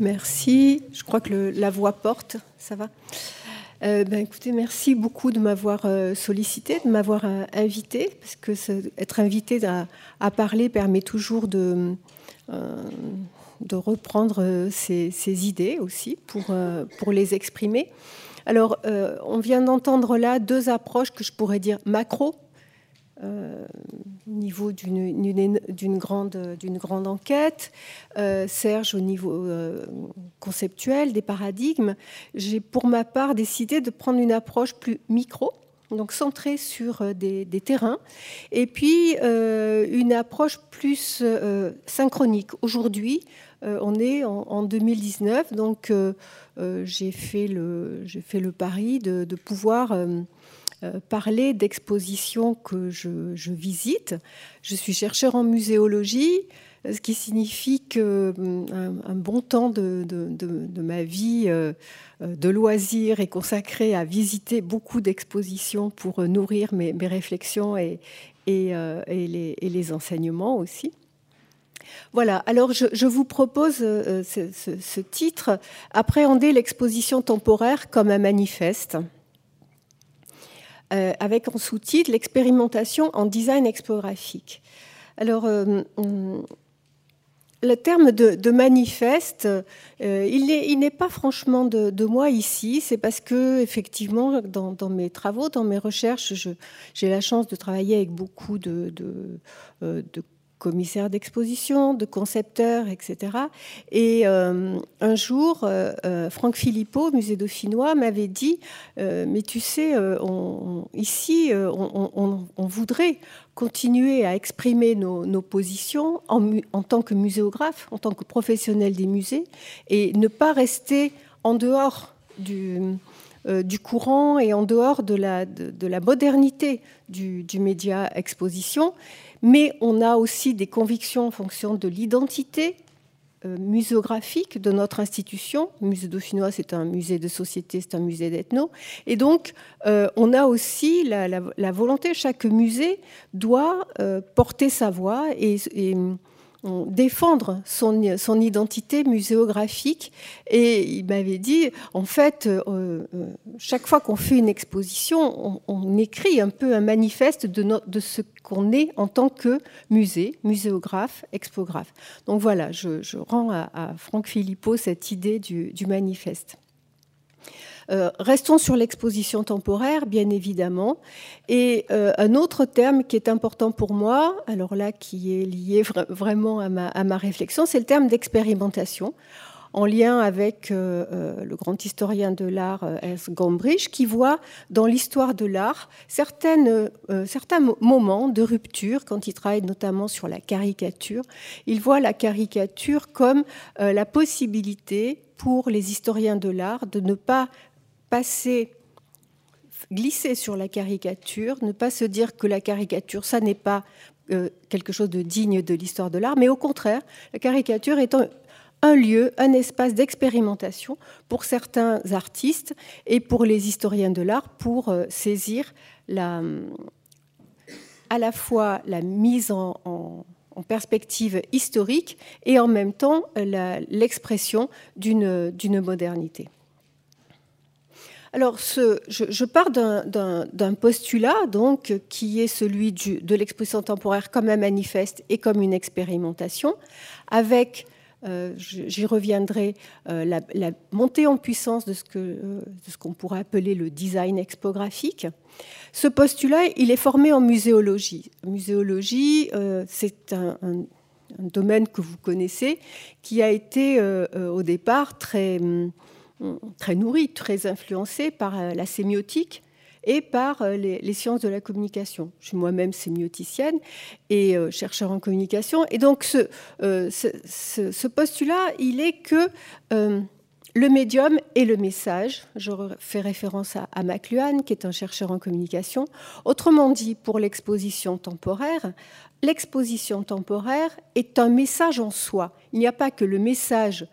Merci. Je crois que la voix porte. Ça va euh, ben, écoutez, merci beaucoup de m'avoir euh, sollicité, de m'avoir euh, invité, parce que être invité à, parler permet toujours de, de reprendre ses, idées aussi pour, pour les exprimer. Alors, on vient d'entendre là deux approches que je pourrais dire macro, euh, au niveau d'une grande, grande, enquête, euh, Serge au niveau euh, conceptuel, des paradigmes. J'ai pour ma part décidé de prendre une approche plus micro, donc centrée sur des, terrains, et puis une approche plus synchronique. Aujourd'hui, on est en, 2019, donc j'ai fait, fait, le pari de, pouvoir euh, parler d'expositions que je, visite. Je suis chercheur en muséologie, ce qui signifie que euh, un, bon temps de, ma vie euh, de loisirs est consacré à visiter beaucoup d'expositions pour nourrir mes, réflexions et, et, les, enseignements aussi. Voilà, alors je, vous propose ce, ce, titre, Appréhender l'exposition temporaire comme un manifeste. Euh, avec en sous-titre l'expérimentation en design expographique. Alors, euh, hum, le terme de, manifeste, euh, il n'est pas franchement de, moi ici. C'est parce que, effectivement, dans, mes travaux, dans mes recherches, j'ai la chance de travailler avec beaucoup de commissaire d'exposition, de concepteur, etc. Et euh, un jour, euh, euh, Franck Philippot, musée dauphinois, m'avait dit Mais tu sais, ici, on, voudrait continuer à exprimer nos, positions en, tant que muséographe, en tant que professionnel des musées, et ne pas rester en dehors du, courant et en dehors de la, de, la modernité du média exposition mais on a aussi des convictions en fonction de l'identité euh, muséographique de notre institution. Le musée dauphinois, c'est un musée de société, c'est un musée d'ethno. Et donc, euh, on a aussi la, volonté, chaque musée doit euh, porter sa voix et, défendre son, son, identité muséographique. Et il m'avait dit, en fait, euh, euh, chaque fois qu'on fait une exposition, on, écrit un peu un manifeste de, de ce qu'on est en tant que musée, muséographe, expographe. Donc voilà, je, rends à, Franck Philippot cette idée du manifeste. Euh, restons sur l'exposition temporaire, bien évidemment. Et euh, un autre terme qui est important pour moi, alors là, qui est lié vraiment à ma, réflexion, c'est le terme d'expérimentation en lien avec euh, le grand historien de l'art S. Gombrich, qui voit dans l'histoire de l'art certains moments de rupture, quand il travaille notamment sur la caricature. Il voit la caricature comme la possibilité pour les historiens de l'art de ne pas passer, glisser sur la caricature, ne pas se dire que la caricature, ça n'est pas euh, quelque chose de digne de l'histoire de l'art, mais au contraire, la caricature étant un lieu, un espace d'expérimentation pour certains artistes et pour les historiens de l'art pour euh, saisir à la fois la mise en, perspective historique et en même temps l'expression d'une modernité. Alors, je, pars d'un postulat donc qui est celui de l'exposition temporaire comme un manifeste et comme une expérimentation, avec euh, j'y reviendrai, euh, la, montée en puissance de ce euh, qu'on pourrait appeler le design expographique. Ce postulat, il est formé en muséologie. Muséologie, c'est un, un, domaine que vous connaissez, qui a été au départ très hum, très nourrie, très influencée par euh, la sémiotique et par euh, les, sciences de la communication. Je suis moi-même sémioticienne et euh, chercheur en communication. Et donc ce, ce, postulat, il est que le médium et le message, je fais référence à, à McLuhan, qui est un chercheur en communication. Autrement dit, pour l'exposition temporaire, l'exposition temporaire est un message en soi. Il n'y a pas que le message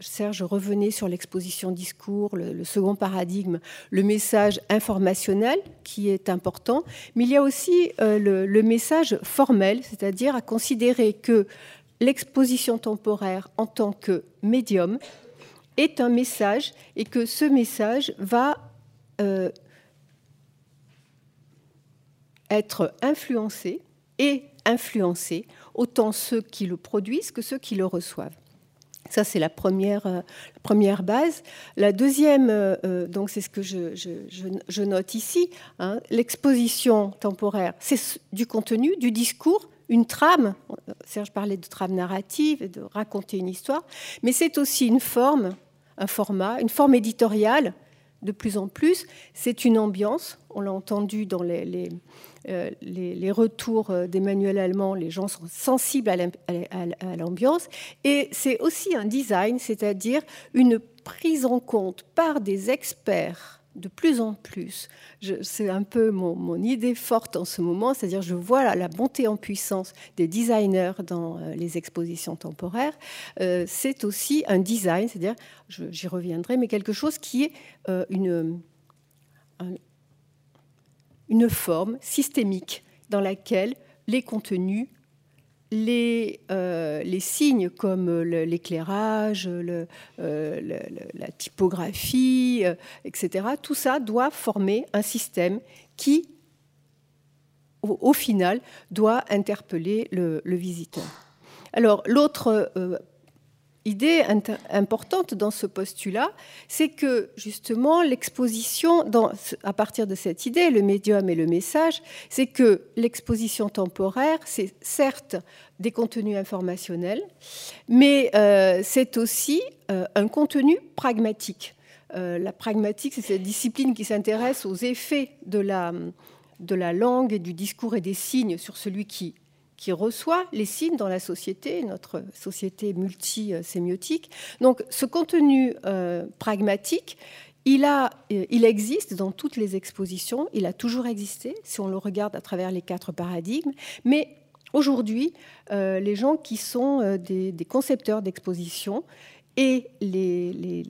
Serge revenait sur l'exposition discours, le, second paradigme, le message informationnel qui est important, mais il y a aussi euh, le, message formel, c'est-à-dire à considérer que l'exposition temporaire en tant que médium est un message et que ce message va euh, être influencé et influencer autant ceux qui le produisent que ceux qui le reçoivent. Ça, c'est la première, euh, première base. La deuxième, euh, euh, donc c'est ce que je, note ici, hein, l'exposition temporaire, c'est du contenu, du discours, une trame. Serge parlait de trame narrative et de raconter une histoire, mais c'est aussi une forme, un format, une forme éditoriale de plus en plus. C'est une ambiance, on l'a entendu dans les euh, les, retours euh, d'Emmanuel Allemand, les gens sont sensibles à l'ambiance. Et c'est aussi un design, c'est-à-dire une prise en compte par des experts de plus en plus. C'est un peu mon, idée forte en ce moment, c'est-à-dire je vois la, montée en puissance des designers dans euh, les expositions temporaires. c'est aussi un design, c'est-à-dire, j'y reviendrai, mais quelque chose qui est une, une forme systémique dans laquelle les contenus, les, euh, les signes comme l'éclairage, euh, la typographie, euh, etc., tout ça doit former un système qui, au, final, doit interpeller le, le visiteur. Alors, l'autre idée importante dans ce postulat, c'est que justement l'exposition, à partir de cette idée, le médium et le message, c'est que l'exposition temporaire, c'est certes des contenus informationnels, mais euh, c'est aussi euh, un contenu pragmatique. Euh, la pragmatique, c'est cette discipline qui s'intéresse aux effets de la, de la langue et du discours et des signes sur celui qui qui reçoit les signes dans la société, notre société multisémiotique. Donc ce contenu pragmatique, il, a, il existe dans toutes les expositions, il a toujours existé si on le regarde à travers les quatre paradigmes, mais aujourd'hui, euh, les gens qui sont des, concepteurs d'exposition et les,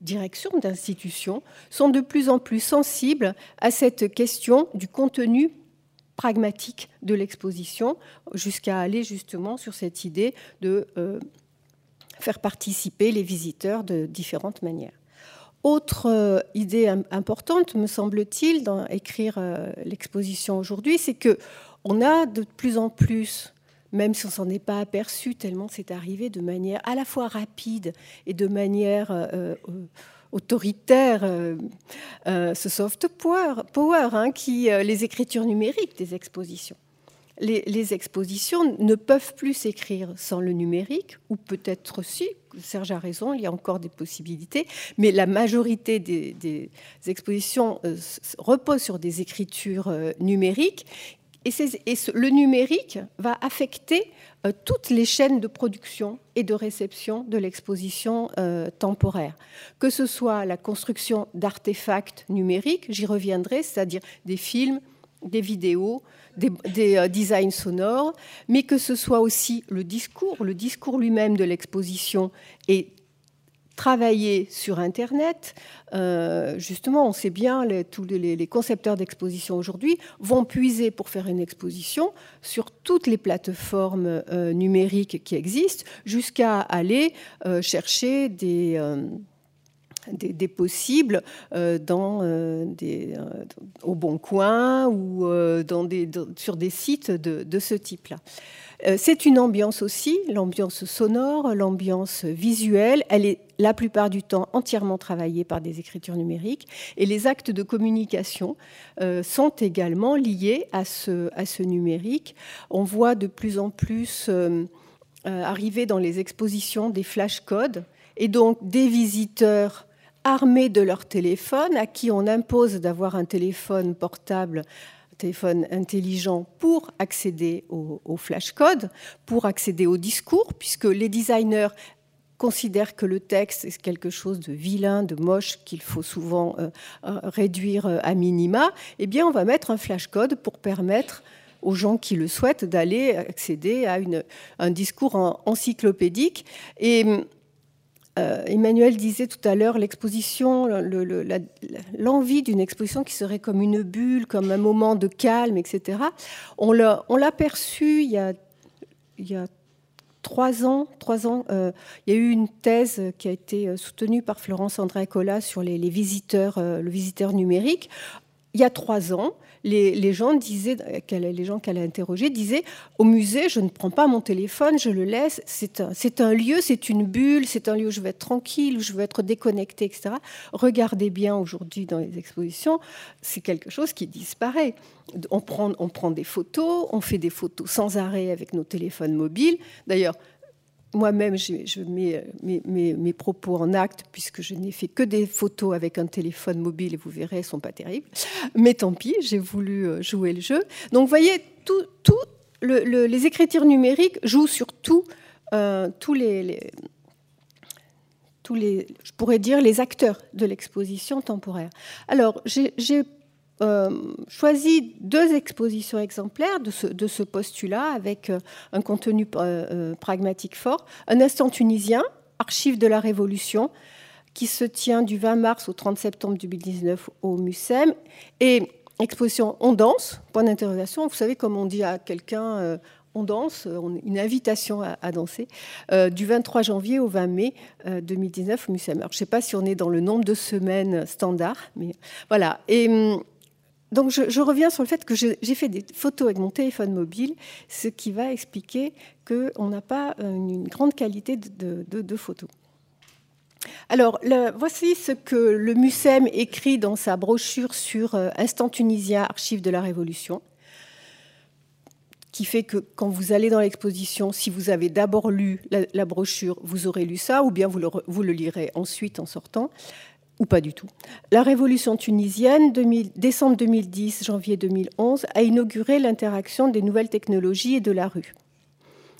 directions d'institutions sont de plus en plus sensibles à cette question du contenu pragmatique de l'exposition, jusqu'à aller justement sur cette idée de euh, faire participer les visiteurs de différentes manières. Autre euh, idée importante, me semble-t-il, dans écrire euh, l'exposition aujourd'hui, c'est que on a de plus en plus, même si on s'en est pas aperçu tellement c'est arrivé de manière à la fois rapide et de manière autoritaire, euh, euh, ce soft power, hein, qui, euh, les écritures numériques des expositions. Les, expositions ne peuvent plus s'écrire sans le numérique, ou peut-être si, Serge a raison, il y a encore des possibilités, mais la majorité des, expositions repose sur des écritures numériques, et, le numérique va affecter euh, toutes les chaînes de production et de réception de l'exposition euh, temporaire. Que ce soit la construction d'artefacts numériques, j'y reviendrai, c'est-à-dire des films, des vidéos, des, euh, designs sonores, mais que ce soit aussi le discours, le discours lui-même de l'exposition est travailler sur Internet. Euh, justement, on sait bien, les, tous les, concepteurs d'exposition aujourd'hui vont puiser pour faire une exposition sur toutes les plateformes euh, numériques qui existent, jusqu'à aller euh, chercher des... Possibles au Bon Coin ou sur des sites de, de ce type-là. C'est une ambiance aussi, l'ambiance sonore, l'ambiance visuelle. Elle est la plupart du temps entièrement travaillés par des écritures numériques. Et les actes de communication euh, sont également liés à ce, à ce numérique. On voit de plus en plus euh, euh, arriver dans les expositions des flashcodes et donc des visiteurs armés de leur téléphone, à qui on impose d'avoir un téléphone portable téléphone intelligent pour accéder au, au flashcode, pour accéder au discours, puisque les designers considère que le texte est quelque chose de vilain, de moche, qu'il faut souvent euh, euh, réduire euh, à minima, eh bien, on va mettre un flashcode pour permettre aux gens qui le souhaitent d'aller accéder à un discours encyclopédique. Et Emmanuel disait tout à l'heure l'exposition, l'envie d'une exposition qui serait comme une bulle, comme un moment de calme, etc. On l'a perçu il y a, trois ans, ans il y a eu une thèse qui a été soutenue par Florence André Cola sur les visiteurs, le visiteur numérique. Il y a trois ans, les, gens disaient, les gens qu'elle a interrogés disaient au musée, je ne prends pas mon téléphone, je le laisse. C'est un, lieu, c'est une bulle, c'est un lieu où je vais être tranquille, où je vais être déconnecté, etc. Regardez bien aujourd'hui dans les expositions, c'est quelque chose qui disparaît. On prend, on prend des photos, on fait des photos sans arrêt avec nos téléphones mobiles. D'ailleurs, moi-même, je, mets mes, propos en acte, puisque je n'ai fait que des photos avec un téléphone mobile, et vous verrez, elles ne sont pas terribles. Mais tant pis, j'ai voulu euh, jouer le jeu. Donc, vous voyez, les écritures numériques jouent sur euh, tous les, tous les, je pourrais dire, les acteurs de l'exposition temporaire. Alors, j'ai euh, choisi deux expositions exemplaires de ce, postulat avec euh, un contenu euh, pragmatique fort. Un instant tunisien, archive de la Révolution, qui se tient du 20 mars au 30 septembre 2019 au MUSEM, et exposition On danse, point d'interrogation. Vous savez, comme on dit à quelqu'un, on danse, une invitation à, danser, du 23 janvier au 20 mai 2019 au MUSEM. Alors, je ne sais pas si on est dans le nombre de semaines standard, mais voilà. Et hum, donc je, reviens sur le fait que j'ai fait des photos avec mon téléphone mobile, ce qui va expliquer qu'on n'a pas une grande qualité de, photos. Alors, voici ce que le MUSEM écrit dans sa brochure sur euh, Instant tunisien, archives de la Révolution, qui fait que quand vous allez dans l'exposition, si vous avez d'abord lu la, brochure, vous aurez lu ça, ou bien vous le lirez ensuite en sortant ou pas du tout. La révolution tunisienne, décembre 2010, janvier 2011, a inauguré l'interaction des nouvelles technologies et de la rue.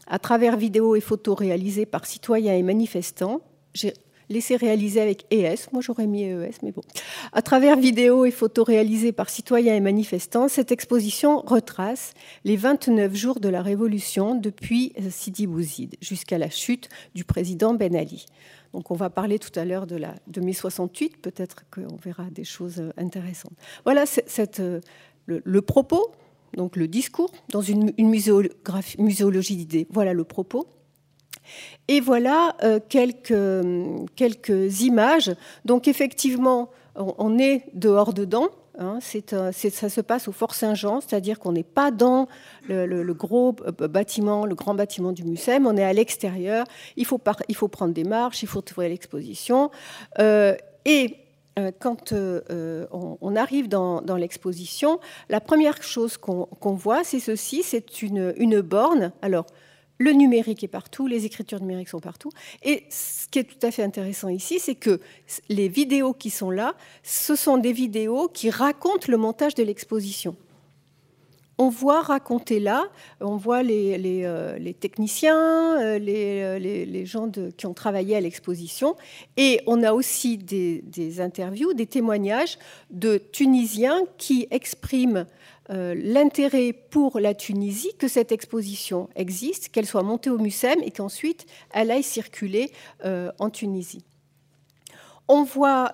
À travers vidéos et photos réalisées par citoyens et manifestants, j'ai laissé réaliser avec ES, moi j'aurais mis ES, mais bon. À travers vidéos et photos réalisées par citoyens et manifestants, cette exposition retrace les 29 jours de la révolution depuis Sidi Bouzid jusqu'à la chute du président Ben Ali. Donc on va parler tout à l'heure de, la, de mai 68, peut-être qu'on verra des choses euh, intéressantes. Voilà euh, le, propos, donc le discours, dans une, muséologie d'idées. Voilà le propos. Et voilà euh, quelques, quelques images. Donc effectivement, on est dehors dedans, Hein, ça se passe au Fort Saint-Jean, c'est-à-dire qu'on n'est pas dans le, gros bâtiment, le grand bâtiment du MUSEM, on est à l'extérieur, il faut, il faut prendre des marches, il faut trouver l'exposition. Euh, et euh, quand euh, on, arrive dans, l'exposition, la première chose qu'on voit, c'est ceci, c'est une, une borne. Alors, le numérique est partout, les écritures numériques sont partout. Et ce qui est tout à fait intéressant ici, c'est que les vidéos qui sont là, ce sont des vidéos qui racontent le montage de l'exposition. On voit raconter là, on voit les, euh, techniciens, euh, euh, les, gens qui ont travaillé à l'exposition, et on a aussi des interviews, des témoignages de Tunisiens qui expriment l'intérêt pour la Tunisie que cette exposition existe, qu'elle soit montée au MUSEM et qu'ensuite elle aille circuler en Tunisie. On voit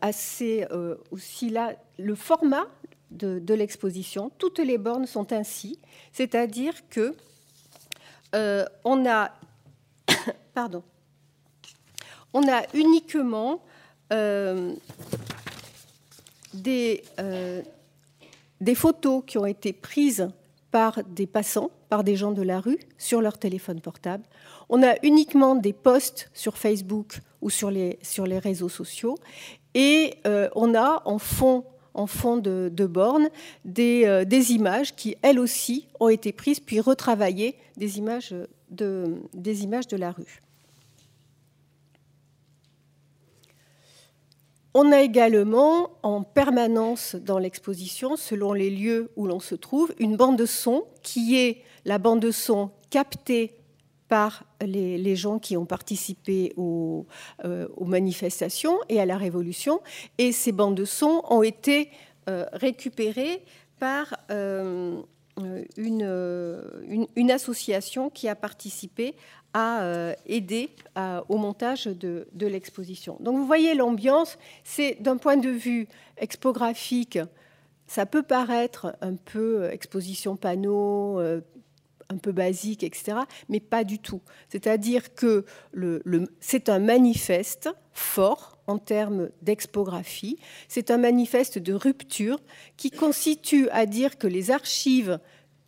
assez aussi là le format de, l'exposition. Toutes les bornes sont ainsi, c'est-à-dire que on a, pardon, on a uniquement des des photos qui ont été prises par des passants, par des gens de la rue, sur leur téléphone portable. On a uniquement des posts sur Facebook ou sur les, réseaux sociaux. Et euh, on a en fond, en fond de, borne des, euh, des, images qui, elles aussi, ont été prises puis retravaillées, des images de, des images de la rue. On a également en permanence dans l'exposition, selon les lieux où l'on se trouve, une bande de son qui est la bande de son captée par les, gens qui ont participé euh, aux, manifestations et à la Révolution. Et ces bandes de son ont été euh, récupérées par euh, une, association qui a participé à aider au montage de, l'exposition. Donc vous voyez l'ambiance, c'est d'un point de vue expographique, ça peut paraître un peu exposition panneau, un peu basique, etc. Mais pas du tout. C'est-à-dire que c'est un manifeste fort en termes d'expographie. C'est un manifeste de rupture qui constitue à dire que les archives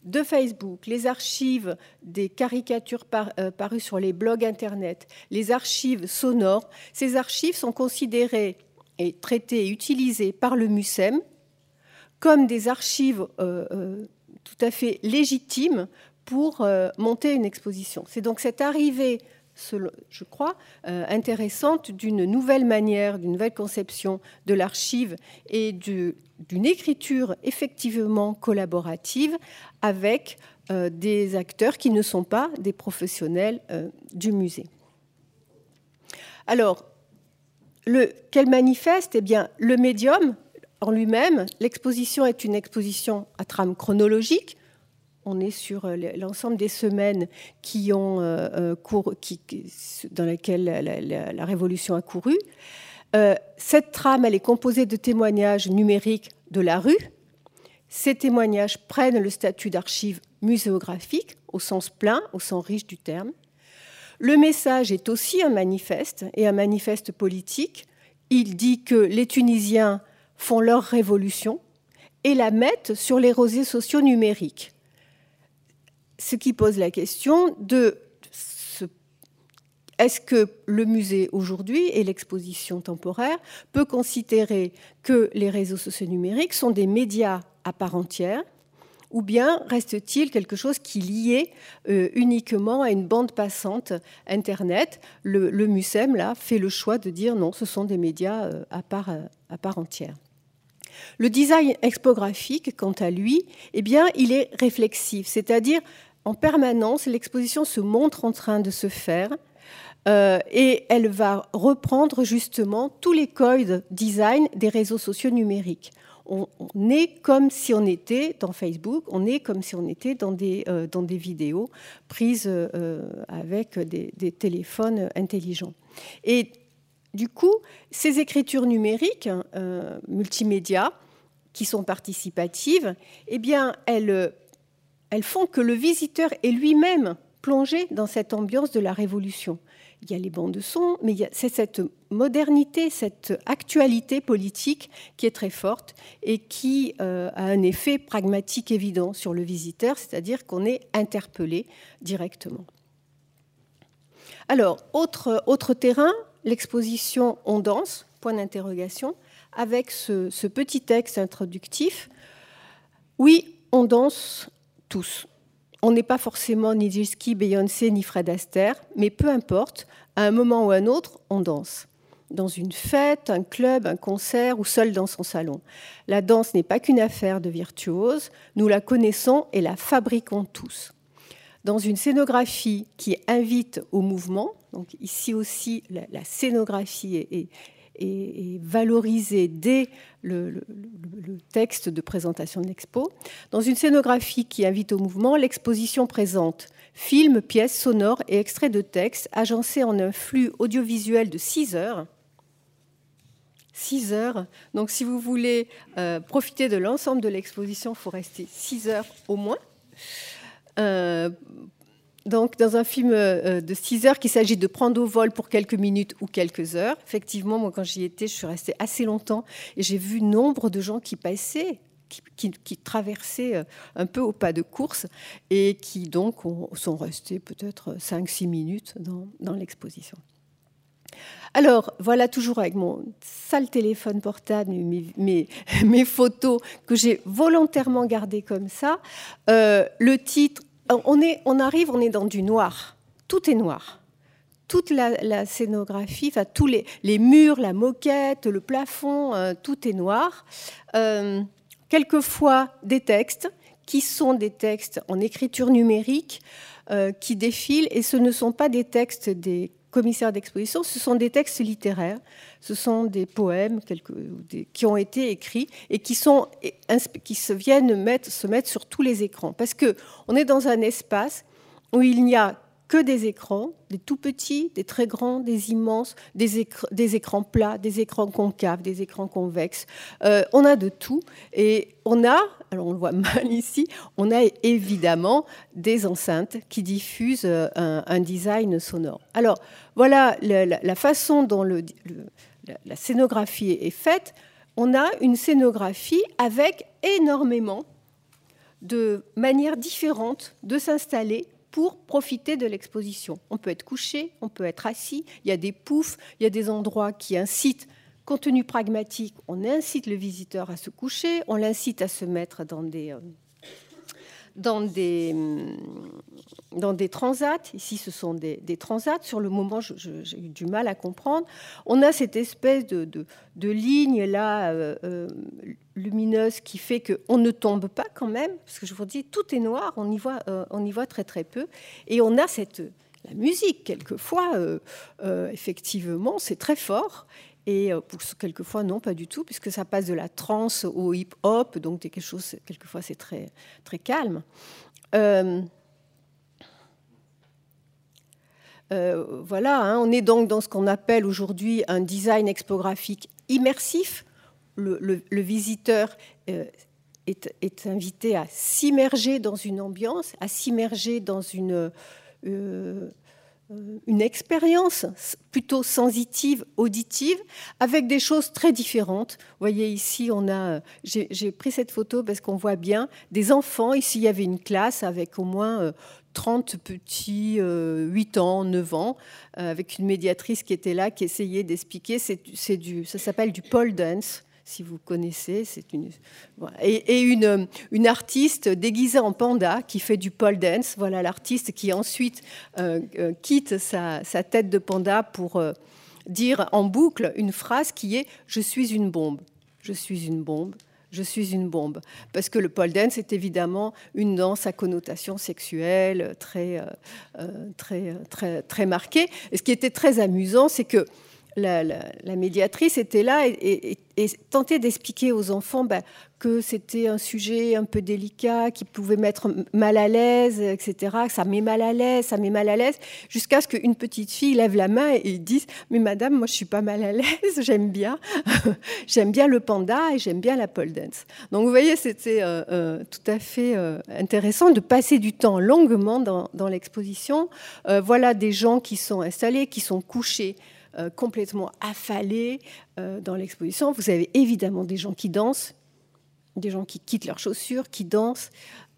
de Facebook, les archives des caricatures euh, parues sur les blogs Internet, les archives sonores, ces archives sont considérées et traitées et utilisées par le MUSEM comme des archives euh, euh, tout à fait légitimes pour monter une exposition. C'est donc cette arrivée je crois, euh, intéressante d'une nouvelle manière, d'une nouvelle conception de l'archive et d'une écriture effectivement collaborative avec euh, des acteurs qui ne sont pas des professionnels euh, du musée. Alors, le, quel manifeste? Eh bien, le médium en lui-même, l'exposition est une exposition à trame chronologique, on est sur euh, l'ensemble des semaines euh, euh, dans lesquelles la, Révolution a couru. cette trame, elle est composée de témoignages numériques de la rue. Ces témoignages prennent le statut d'archives muséographiques au sens plein, au sens riche du terme. Le message est aussi un manifeste et un manifeste politique. Il dit que les Tunisiens font leur révolution et la mettent sur les rosés sociaux numériques ce qui pose la question de est-ce que le musée aujourd'hui et l'exposition temporaire peut considérer que les réseaux sociaux numériques sont des médias à part entière ou bien reste-t-il quelque chose qui liait euh, uniquement à une bande passante Internet? Le, le, MUSEM, là, fait le choix de dire non, ce sont des médias euh, à, part, euh, à part entière. Le design expographique, quant à lui, eh bien, il est réflexif, c'est-à-dire en permanence, l'exposition se montre en train de se faire euh, et elle va reprendre justement tous les codes design des réseaux sociaux numériques. On, est comme si on était dans Facebook, on est comme si on était dans des, euh, dans des vidéos prises euh, avec des, téléphones intelligents. Et du coup, ces écritures numériques, multimédia, qui sont participatives, eh bien, elles elles font que le visiteur est lui-même plongé dans cette ambiance de la révolution. Il y a les bandes de son, mais c'est cette modernité, cette actualité politique qui est très forte et qui euh, a un effet pragmatique évident sur le visiteur, c'est-à-dire qu'on est interpellé directement. Alors, autre, autre terrain, l'exposition On danse, point d'interrogation, avec ce, ce petit texte introductif. Oui, on danse tous. On n'est pas forcément ni Ski, Beyoncé, ni Fred Astaire, mais peu importe, à un moment ou à un autre, on danse. Dans une fête, un club, un concert ou seul dans son salon. La danse n'est pas qu'une affaire de virtuose, nous la connaissons et la fabriquons tous. Dans une scénographie qui invite au mouvement, donc ici aussi la, scénographie est, et, valorisé dès le, texte de présentation de l'expo. Dans une scénographie qui invite au mouvement, l'exposition présente films, pièces sonores et extraits de textes agencés en un flux audiovisuel de 6 heures. 6 heures. Donc si vous voulez euh, profiter de l'ensemble de l'exposition, il faut rester 6 heures au moins. Euh, donc, dans un film euh, de 6 heures, qu'il s'agit de prendre au vol pour quelques minutes ou quelques heures. Effectivement, moi, quand j'y étais, je suis restée assez longtemps et j'ai vu nombre de gens qui passaient, qui, traversaient euh, un peu au pas de course et qui donc sont restés peut-être 5-6 minutes dans, l'exposition. Alors, voilà toujours avec mon sale téléphone portable, mes, photos que j'ai volontairement gardées comme ça. Euh, le titre on, est, on arrive, on est dans du noir. Tout est noir. Toute la, scénographie, enfin, tous les, murs, la moquette, le plafond, euh, tout est noir. Euh, quelquefois des textes qui sont des textes en écriture numérique euh, qui défilent et ce ne sont pas des textes des commissaires d'exposition, ce sont des textes littéraires, ce sont des poèmes qui ont été écrits et qui se viennent mettre, se mettre sur tous les écrans. Parce qu'on est dans un espace où il n'y a que des écrans, des tout petits, des très grands, des immenses, des, écrans plats, des écrans concaves, des écrans convexes. Euh, on a de tout. Et on a, alors on le voit mal ici, on a évidemment des enceintes qui diffusent euh, un, design sonore. Alors voilà la, façon dont la scénographie est faite. On a une scénographie avec énormément de manières différentes de s'installer pour profiter de l'exposition. On peut être couché, on peut être assis, il y a des poufs, il y a des endroits qui incitent, contenu pragmatique, on incite le visiteur à se coucher, on l'incite à se mettre dans des, euh, dans des, hum, dans des transats. Ici, ce sont des, transats. Sur le moment, j'ai eu du mal à comprendre. On a cette espèce de, de, ligne là euh, euh, lumineuse qui fait qu'on ne tombe pas quand même, parce que je vous dis, tout est noir, on y voit, euh, on y voit très très peu. Et on a cette la musique quelquefois, effectivement, c'est très fort. Et euh, quelquefois, non, pas du tout, puisque ça passe de la trance au hip-hop, donc quelque quelquefois, c'est très, calme. Euh, euh, voilà, hein, on est donc dans ce qu'on appelle aujourd'hui un design expographique immersif. Le, visiteur est, invité à s'immerger dans une ambiance, à s'immerger dans une une expérience plutôt sensitive, auditive, avec des choses très différentes. Vous voyez ici, on a, j'ai pris cette photo parce qu'on voit bien des enfants. Ici, il y avait une classe avec au moins 30 euh, petits, 8 euh, ans, 9 ans, avec une médiatrice qui était là, qui essayait d'expliquer. C'est du, ça s'appelle du pole dance si vous connaissez. C'est une et, une, artiste déguisée en panda qui fait du pole dance. Voilà l'artiste qui ensuite euh, euh, quitte sa, tête de panda pour euh, dire en boucle une phrase qui est Je suis une bombe. Je suis une bombe. Je suis une bombe. Parce que le pole dance est évidemment une danse à connotation sexuelle très, très, très, très marquée. Et ce qui était très amusant, c'est que la, médiatrice était là et, tentait d'expliquer aux enfants bah, que c'était un sujet un peu délicat, qui pouvait mettre mal à l'aise, etc. Ça met mal à l'aise, ça met mal à l'aise, jusqu'à ce qu'une petite fille lève la main et dise Mais madame, moi je suis pas mal à l'aise, j'aime bien, j'aime bien le panda et j'aime bien la pole dance. Donc vous voyez, c'était euh, euh, tout à fait euh, intéressant de passer du temps longuement dans l'exposition. voilà des gens qui sont installés, qui sont couchés. Euh, complètement affalés euh, dans l'exposition. Vous avez évidemment des gens qui dansent, des gens qui quittent leurs chaussures, qui dansent.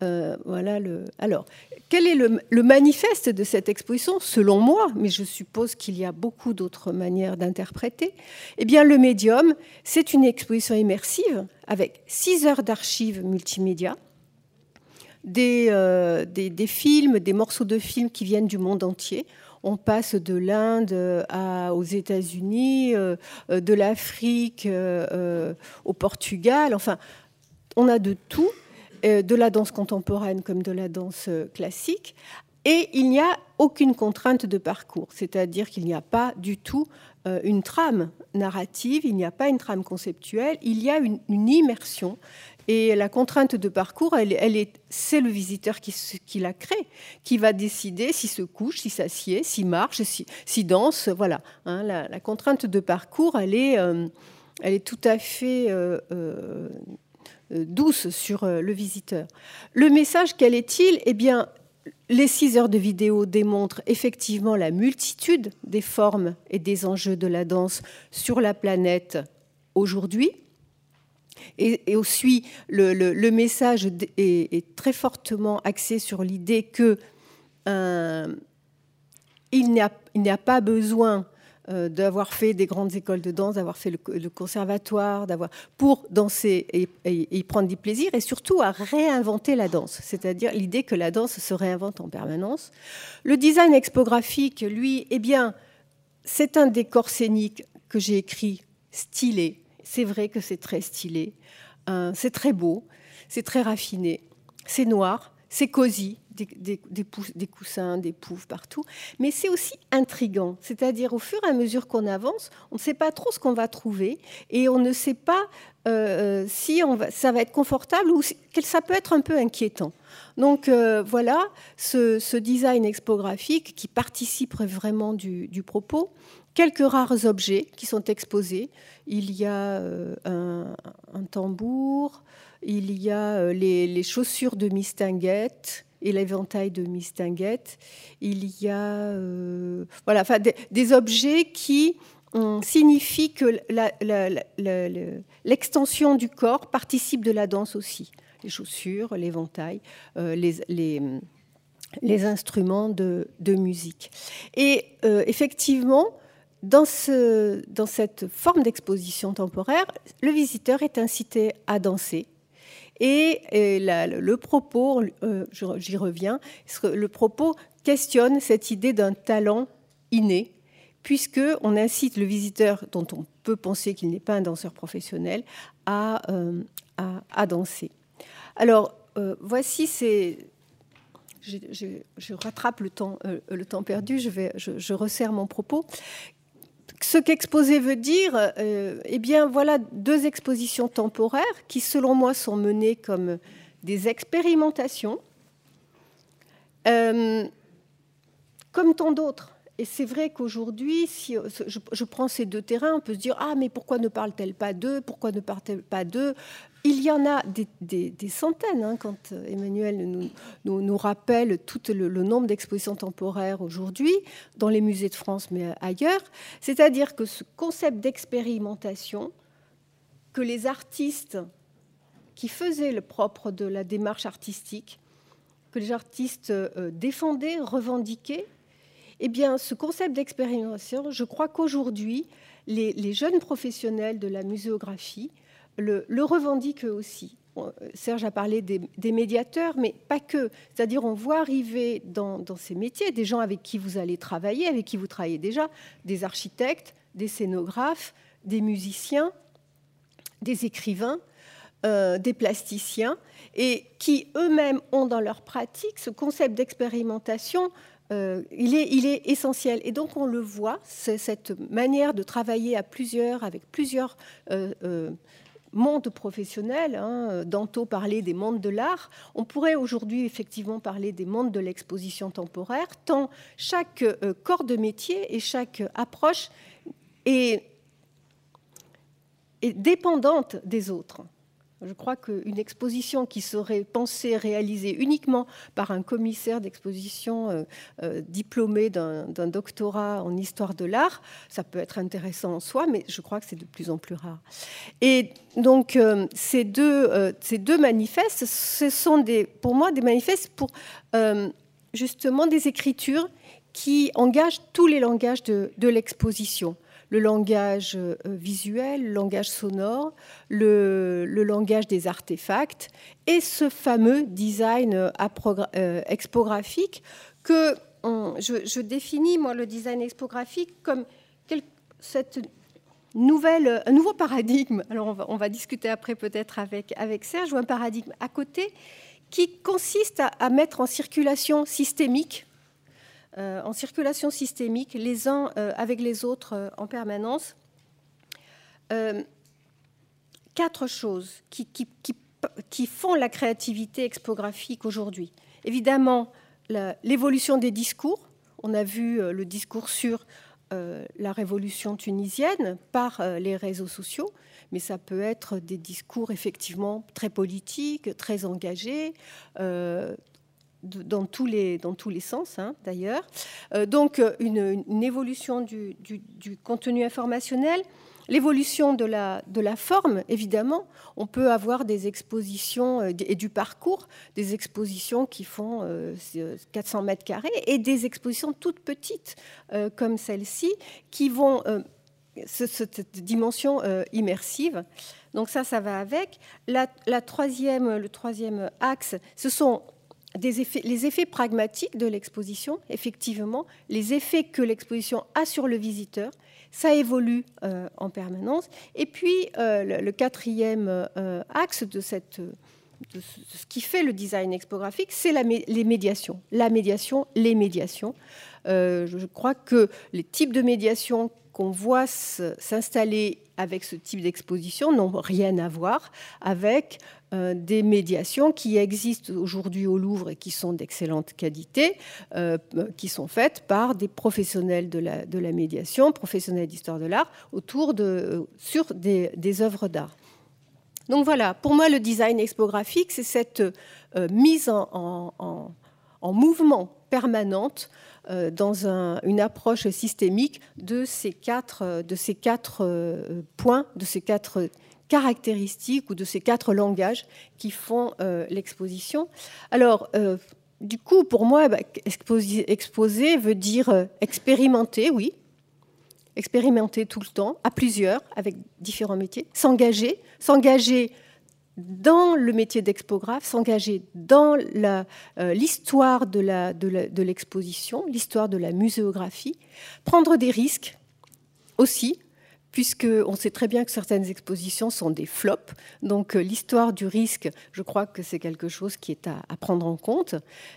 Euh, voilà. Alors, quel est le, manifeste de cette exposition? Selon moi, mais je suppose qu'il y a beaucoup d'autres manières d'interpréter. Eh bien, le médium, c'est une exposition immersive avec six heures d'archives multimédia, des, films, des morceaux de films qui viennent du monde entier on passe de l'Inde aux États-Unis, euh, de l'Afrique euh, au Portugal. Enfin, on a de tout, euh, de la danse contemporaine comme de la danse classique. Et il n'y a aucune contrainte de parcours, c'est-à-dire qu'il n'y a pas du tout une trame narrative, il n'y a pas une trame conceptuelle, il y a une immersion et la contrainte de parcours, elle, est, c'est le visiteur qui, la crée, qui va décider s'il se couche, s'il s'assied, s'il marche, s'il danse. Voilà. Hein. la, contrainte de parcours, elle est, euh, elle est tout à fait euh, euh, douce sur le visiteur. Le message, quel est-il? Eh bien, les six heures de vidéo démontrent effectivement la multitude des formes et des enjeux de la danse sur la planète aujourd'hui et, aussi, le, message est, très fortement axé sur l'idée que euh, n'y a, pas besoin euh, d'avoir fait des grandes écoles de danse, d'avoir fait le, conservatoire, d'avoir pour danser et, y prendre du plaisir, et surtout à réinventer la danse, c'est-à-dire l'idée que la danse se réinvente en permanence. Le design expographique, lui, eh bien, c'est un décor scénique que j'ai écrit stylé, c'est vrai que c'est très stylé, euh, c'est très beau, c'est très raffiné, c'est noir, c'est cosy, des, coussins, des poufs partout. Mais c'est aussi intrigant. C'est-à-dire, au fur et à mesure qu'on avance, on ne sait pas trop ce qu'on va trouver et on ne sait pas euh, si on va, ça va être confortable ou si, ça peut être un peu inquiétant. Donc euh, voilà ce, design expographique qui participe vraiment du, propos. Quelques rares objets qui sont exposés. Il y a euh, un, tambour, il y a les, chaussures de Mistinguette et l'éventail de Mistinguette. Il y a voilà, des, objets qui signifie que l'extension du corps participe de la danse aussi. Les chaussures, l'éventail, euh, les, instruments de, musique. Et euh, effectivement, dans, ce, dans cette forme d'exposition temporaire, le visiteur est incité à danser. Et, le propos, euh, j'y reviens, le propos questionne cette idée d'un talent inné puisqu'on incite le visiteur, dont on peut penser qu'il n'est pas un danseur professionnel, à, euh, danser. Alors, euh, voici ces... Je, rattrape le temps, perdu, je, resserre mon propos. Ce qu'exposer veut dire, eh bien, voilà deux expositions temporaires qui, selon moi, sont menées comme des expérimentations, comme tant d'autres. Et c'est vrai qu'aujourd'hui, si euh, je, prends ces deux terrains, on peut se dire Ah, mais pourquoi ne parle-t-elle pas d'eux? Pourquoi ne parle-t-elle pas d'eux? Il y en a des, centaines, hein, quand euh, Emmanuel nous, rappelle tout le, nombre d'expositions temporaires aujourd'hui, dans les musées de France, mais ailleurs. C'est-à-dire que ce concept d'expérimentation, que les artistes qui faisaient le propre de la démarche artistique, que les artistes euh, défendaient, revendiquaient, eh bien, ce concept d'expérimentation, je crois qu'aujourd'hui, les, jeunes professionnels de la muséographie le, revendiquent aussi. Serge a parlé des, médiateurs, mais pas que. C'est-à-dire, on voit arriver dans, ces métiers des gens avec qui vous allez travailler, avec qui vous travaillez déjà, des architectes, des scénographes, des musiciens, des écrivains, euh, des plasticiens, et qui eux-mêmes ont dans leur pratique ce concept d'expérimentation euh, il, est, essentiel. Et donc on le voit, cette manière de travailler à plusieurs, avec plusieurs euh, euh, mondes professionnels. Hein. Danto des mondes de l'art. On pourrait aujourd'hui effectivement parler des mondes de l'exposition temporaire, tant chaque corps de métier et chaque approche est dépendante des autres. Je crois qu'une exposition qui serait pensée, réalisée uniquement par un commissaire d'exposition euh, euh, diplômé d'un doctorat en histoire de l'art, ça peut être intéressant en soi, mais je crois que c'est de plus en plus rare. Et donc, euh, ces, deux, ces deux manifestes, ce sont pour moi des manifestes pour justement des écritures qui engagent tous les langages de l'exposition le langage euh, visuel, le langage sonore, le, langage des artefacts et ce fameux design euh, euh, expographique que je, définis, moi, le design expographique comme cette nouvelle, un nouveau paradigme. Alors, on va, discuter après peut-être avec, avec Serge, ou un paradigme à côté qui consiste à mettre en circulation systémique en circulation systémique, les uns euh, avec les autres euh, en permanence. quatre choses qui, qui, font la créativité expographique aujourd'hui. Évidemment, l'évolution des discours. On a vu le discours sur la révolution tunisienne par les réseaux sociaux, mais ça peut être des discours effectivement très politiques, très engagés, dans tous les, dans tous les sens, hein, d'ailleurs. Euh, donc, euh, une, évolution du, contenu informationnel, l'évolution de la, de la forme, évidemment. On peut avoir des expositions euh, et du parcours, des expositions qui font 400 mètres carrés et des expositions toutes petites, comme celle-ci, qui vont cette dimension immersive. Donc ça, ça va avec. La, la troisième, le troisième axe, ce sont les effets pragmatiques de l'exposition, effectivement, les effets que l'exposition a sur le visiteur, ça évolue euh, en permanence. Et puis, euh, le, quatrième euh, axe de cette ce qui fait le design expographique, c'est les médiations. La médiation, les médiations. Je crois que les types de médiation qu'on voit s'installer avec ce type d'exposition n'ont rien à voir avec euh, des médiations qui existent aujourd'hui au Louvre et qui sont d'excellente qualité, euh, qui sont faites par des professionnels de la, médiation, professionnels d'histoire de l'art, autour de, sur des, œuvres d'art. Donc voilà, pour moi, le design expographique, c'est cette euh, mise en, mouvement permanente euh, dans une approche systémique de ces quatre, euh, de ces quatre points, de ces quatre caractéristiques ou de ces quatre langages qui font l'exposition. Alors, du coup, pour moi, bah, exposer veut dire expérimenter, oui, expérimenter tout le temps, à plusieurs, avec différents métiers, s'engager, s'engager dans le métier d'expographe, s'engager dans euh, l'histoire de l'exposition, l'histoire de la muséographie, prendre des risques aussi, puisqu'on sait très bien que certaines expositions sont des flops. Donc euh, l'histoire du risque, je crois que c'est quelque chose qui est à, prendre en compte.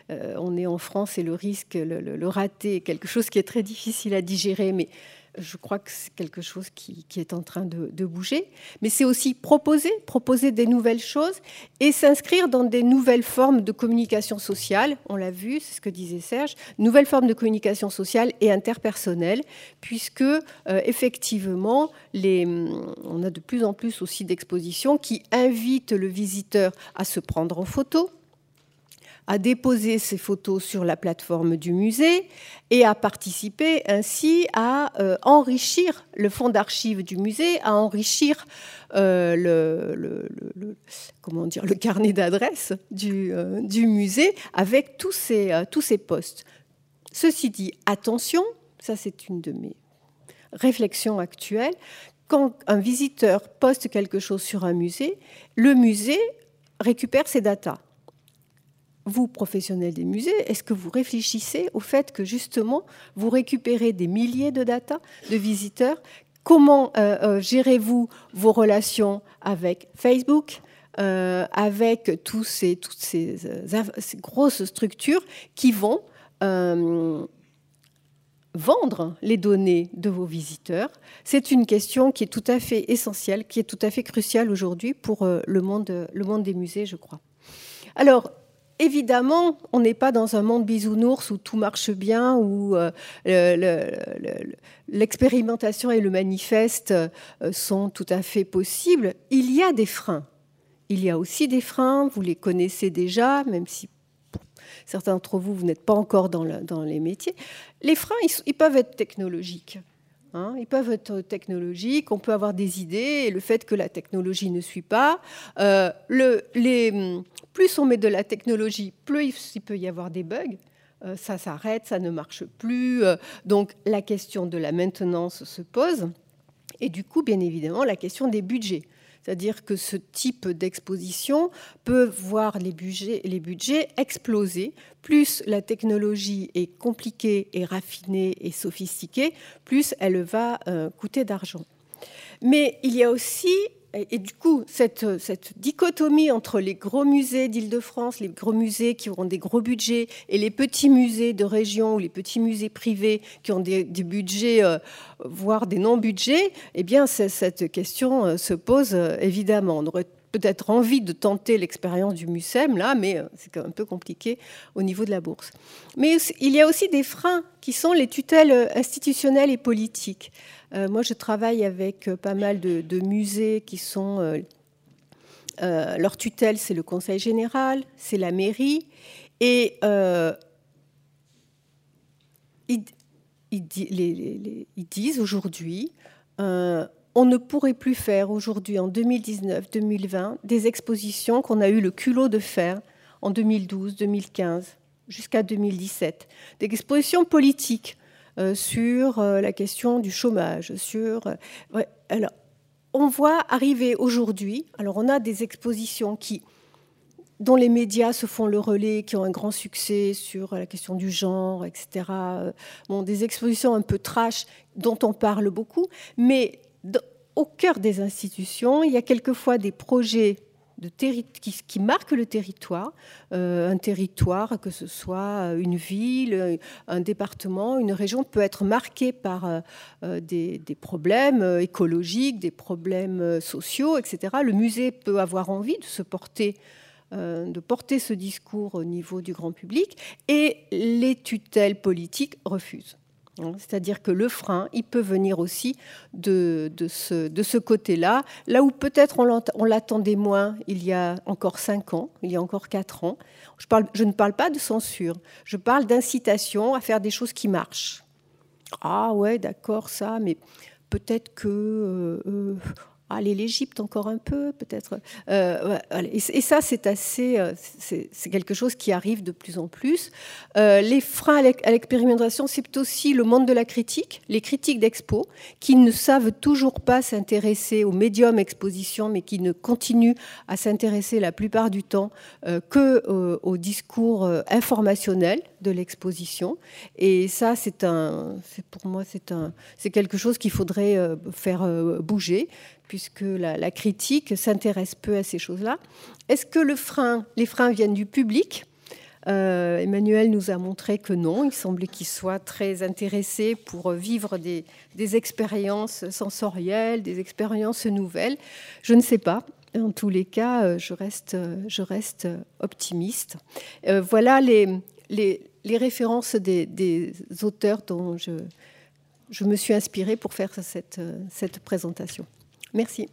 Euh, on est en France et le risque, le, le, raté, est quelque chose qui est très difficile à digérer, mais je crois que c'est quelque chose qui, est en train de, bouger. Mais c'est aussi proposer, proposer des nouvelles choses et s'inscrire dans des nouvelles formes de communication sociale. On l'a vu, c'est ce que disait Serge, nouvelles formes de communication sociale et interpersonnelle, puisque euh, effectivement, on a de plus en plus aussi d'expositions qui invitent le visiteur à se prendre en photo à déposer ses photos sur la plateforme du musée et à participer ainsi à euh, enrichir le fonds d'archives du musée, à enrichir euh, le, comment dire, le carnet d'adresses du, euh, musée avec tous ces, tous ces postes. Ceci dit, attention, ça c'est une de mes réflexions actuelles, quand un visiteur poste quelque chose sur un musée, le musée récupère ses datas vous, professionnels des musées, est-ce que vous réfléchissez au fait que justement, vous récupérez des milliers de data de visiteurs? Comment euh, euh, gérez-vous vos relations avec Facebook euh, avec toutes ces, grosses structures qui vont vendre les données de vos visiteurs? C'est une question qui est tout à fait essentielle, qui est tout à fait cruciale aujourd'hui pour le, monde, le monde des musées, je crois. Alors, Évidemment, on n'est pas dans un monde bisounours où tout marche bien, où euh, l'expérimentation et le manifeste euh, sont tout à fait possibles. Il y a des freins. Il y a aussi des freins, vous les connaissez déjà, même si certains d'entre vous, vous n'êtes pas encore dans, les métiers. Les freins, ils peuvent être technologiques. Hein, ils peuvent être technologiques, on peut avoir des idées, et le fait que la technologie ne suit pas. Euh, plus on met de la technologie, plus il peut y avoir des bugs. Euh, ça s'arrête, ça ne marche plus. Euh, donc la question de la maintenance se pose. Et du coup, bien évidemment, la question des budgets. C'est-à-dire que ce type d'exposition peut voir les budgets, les budgets exploser. Plus la technologie est compliquée et raffinée et sophistiquée, plus elle va euh, coûter d'argent. Mais il y a aussi et, du coup, cette, dichotomie entre les gros musées d'Île-de-France, les gros musées qui auront des gros budgets, et les petits musées de région ou les petits musées privés qui ont des, budgets, euh, voire des non-budgets, eh bien, cette question euh, se pose euh, évidemment. On aurait peut-être envie de tenter l'expérience du MUSEM, là, mais c'est un peu compliqué au niveau de la bourse. Mais il y a aussi des freins qui sont les tutelles institutionnelles et politiques. Euh, moi, je travaille avec euh, pas mal de, musées qui sont... Euh, leur tutelle, c'est le Conseil général, c'est la mairie. Et ils, disent aujourd'hui, on ne pourrait plus faire aujourd'hui, en 2019-2020, des expositions qu'on a eu le culot de faire en 2012, 2015, jusqu'à 2017. Des expositions politiques sur euh, la question du chômage, sur... Euh, alors, on voit arriver aujourd'hui, alors on a des expositions qui dont les médias se font le relais, qui ont un grand succès sur la question du genre, etc. Bon, des expositions un peu trash dont on parle beaucoup, mais au cœur des institutions, il y a quelquefois des projets qui, marquent le territoire, un territoire, que ce soit une ville, un département, une région, peut être marqué par des, des, problèmes écologiques, des problèmes sociaux, etc. Le musée peut avoir envie de se porter de porter ce discours au niveau du grand public et les tutelles politiques refusent. Hein, c'est-à-dire que le frein, il peut venir aussi de, ce, de ce côté-là, là où peut-être on l'attendait moins il y a encore cinq ans, il y a encore quatre ans. Je, parle, je ne parle pas de censure, je parle d'incitation à faire des choses qui marchent. Ah ouais, d'accord, ça, mais peut-être que... Euh, euh, aller l'Égypte encore un peu, peut-être. Euh, et, ça, c'est assez, euh, c'est quelque chose qui arrive de plus en plus. Euh, les freins à l'expérimentation, c'est aussi le monde de la critique, les critiques d'expo, qui ne savent toujours pas s'intéresser au médium exposition, mais qui ne continuent à s'intéresser la plupart du temps que au discours informationnel de l'exposition. Et ça, c'est un, pour moi, c'est un, c'est quelque chose qu'il faudrait faire bouger puisque la, critique s'intéresse peu à ces choses-là. Est-ce que les freins viennent du public? Euh, Emmanuel nous a montré que non. Il semblait qu'il soit très intéressé pour vivre des, expériences sensorielles, des expériences nouvelles. Je ne sais pas. En tous les cas, euh, je reste, optimiste. Euh, voilà les, références des, auteurs dont je, me suis inspirée pour faire cette présentation. Merci.